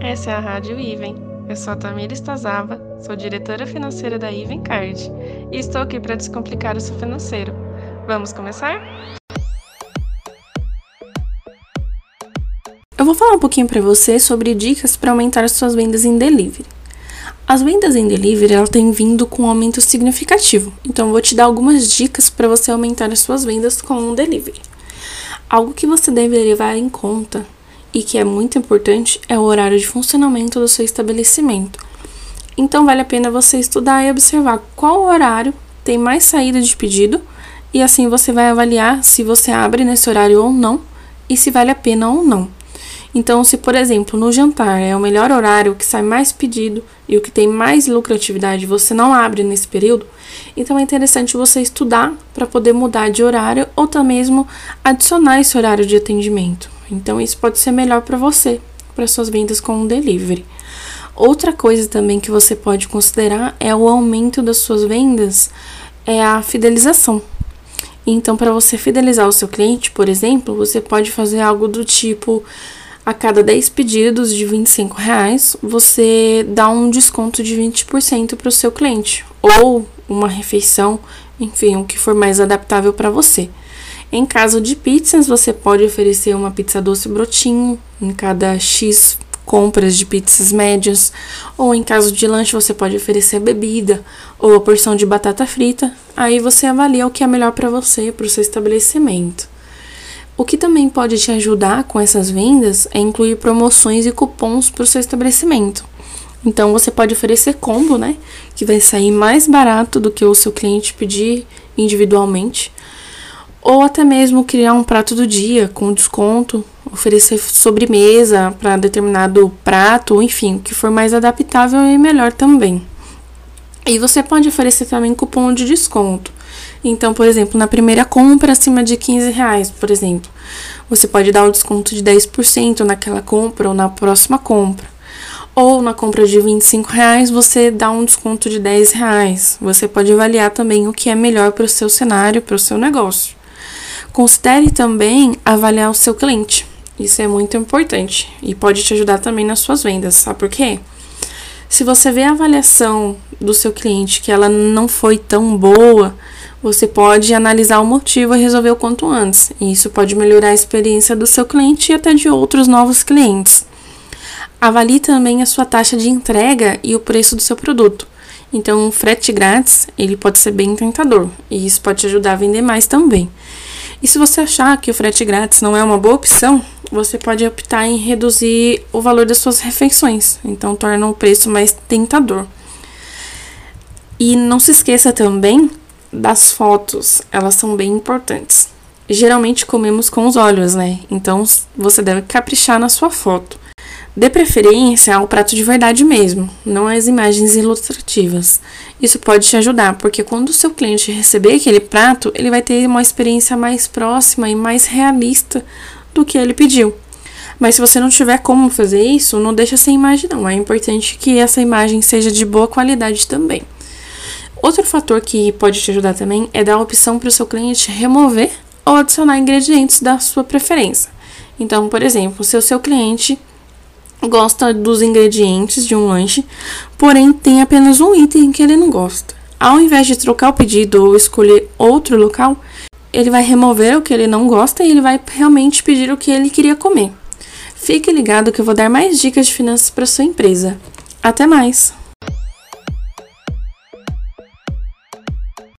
Essa é a Rádio Iven. Eu sou a Tamira Estazava, sou diretora financeira da Iven Card e estou aqui para descomplicar o seu financeiro. Vamos começar? Eu vou falar um pouquinho para você sobre dicas para aumentar as suas vendas em delivery. As vendas em delivery ela têm vindo com um aumento significativo, então eu vou te dar algumas dicas para você aumentar as suas vendas com o delivery. Algo que você deve levar em conta e que é muito importante é o horário de funcionamento do seu estabelecimento. Então vale a pena você estudar e observar qual horário tem mais saída de pedido e assim você vai avaliar se você abre nesse horário ou não e se vale a pena ou não. Então, se por exemplo no jantar é o melhor horário, que sai mais pedido e o que tem mais lucratividade, você não abre nesse período, então é interessante você estudar para poder mudar de horário ou até mesmo adicionar esse horário de atendimento. Então, isso pode ser melhor para você, para suas vendas com o delivery. Outra coisa também que você pode considerar é o aumento das suas vendas, é a fidelização. Então, para você fidelizar o seu cliente, por exemplo, você pode fazer algo do tipo: a cada 10 pedidos de 25 reais, você dá um desconto de 20% para o seu cliente, ou uma refeição, enfim, o que for mais adaptável para você. Em caso de pizzas, você pode oferecer uma pizza doce brotinho em cada X compras de pizzas médias, ou em caso de lanche você pode oferecer bebida ou a porção de batata frita. Aí você avalia o que é melhor para você, para o seu estabelecimento. O que também pode te ajudar com essas vendas é incluir promoções e cupons para o seu estabelecimento. Então você pode oferecer combo, né? Que vai sair mais barato do que o seu cliente pedir individualmente ou até mesmo criar um prato do dia com desconto, oferecer sobremesa para determinado prato, enfim, o que for mais adaptável e melhor também. E você pode oferecer também cupom de desconto. Então, por exemplo, na primeira compra acima de 15 reais, por exemplo, você pode dar um desconto de 10% naquela compra ou na próxima compra. Ou na compra de 25 reais, você dá um desconto de 10 reais. Você pode avaliar também o que é melhor para o seu cenário, para o seu negócio. Considere também avaliar o seu cliente. Isso é muito importante e pode te ajudar também nas suas vendas, sabe por quê? Se você vê a avaliação do seu cliente que ela não foi tão boa, você pode analisar o motivo e resolver o quanto antes. E isso pode melhorar a experiência do seu cliente e até de outros novos clientes. Avalie também a sua taxa de entrega e o preço do seu produto. Então, o frete grátis, ele pode ser bem tentador, e isso pode te ajudar a vender mais também. E se você achar que o frete grátis não é uma boa opção, você pode optar em reduzir o valor das suas refeições, então torna o preço mais tentador. E não se esqueça também das fotos, elas são bem importantes. Geralmente comemos com os olhos, né? Então você deve caprichar na sua foto. Dê preferência ao prato de verdade mesmo, não às imagens ilustrativas. Isso pode te ajudar, porque quando o seu cliente receber aquele prato, ele vai ter uma experiência mais próxima e mais realista do que ele pediu. Mas se você não tiver como fazer isso, não deixa sem imagem não. É importante que essa imagem seja de boa qualidade também. Outro fator que pode te ajudar também é dar a opção para o seu cliente remover ou adicionar ingredientes da sua preferência. Então, por exemplo, se o seu cliente gosta dos ingredientes de um lanche, porém tem apenas um item que ele não gosta. Ao invés de trocar o pedido ou escolher outro local, ele vai remover o que ele não gosta e ele vai realmente pedir o que ele queria comer. Fique ligado que eu vou dar mais dicas de finanças para sua empresa. Até mais!